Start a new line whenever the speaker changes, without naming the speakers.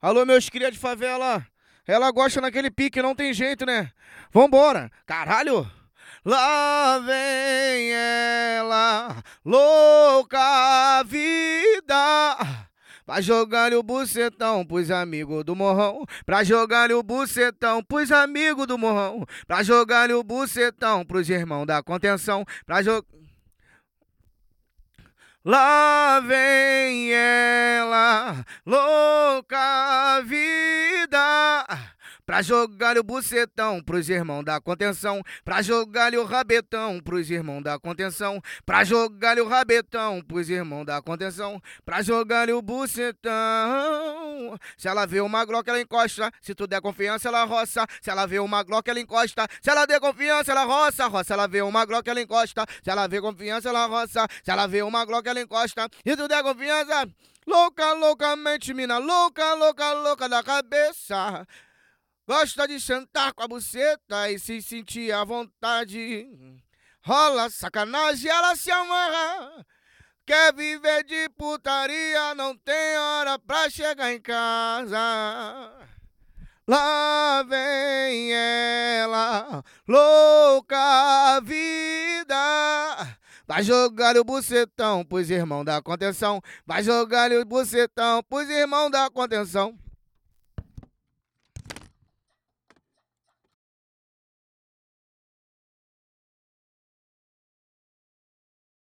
Alô, meus cria de favela. Ela gosta naquele pique, não tem jeito, né? Vambora. Caralho. Lá vem ela, louca vida. Pra jogar o bucetão pros amigos do morrão. Pra jogar o bucetão pros amigos do morrão. Pra jogar o bucetão pros irmãos da contenção. Pra jogar. Lá vem ela, louca vida. Pra jogar o bucetão pros irmãos da contenção. Pra jogar o rabetão pros irmãos da contenção. Pra jogar o rabetão pros irmãos da contenção. Pra jogar o bucetão. Se ela vê uma glock, ela encosta. Se tu der confiança, ela roça. Se ela vê uma glock, ela encosta. Se ela der confiança, ela roça. Roça, ela vê uma glock, ela encosta. Se ela vê confiança, ela roça. Se ela vê uma glock, ela encosta. E tu der confiança. Louca, loucamente, mina, louca, louca, louca da cabeça. Gosta de sentar com a buceta e se sentir à vontade. Rola sacanagem, ela se amarra. Quer viver de putaria, não tem hora pra chegar em casa. Lá vem ela, louca vida. Vai jogar o bucetão pros irmãos da contenção. Vai jogar o bucetão pros irmãos da contenção.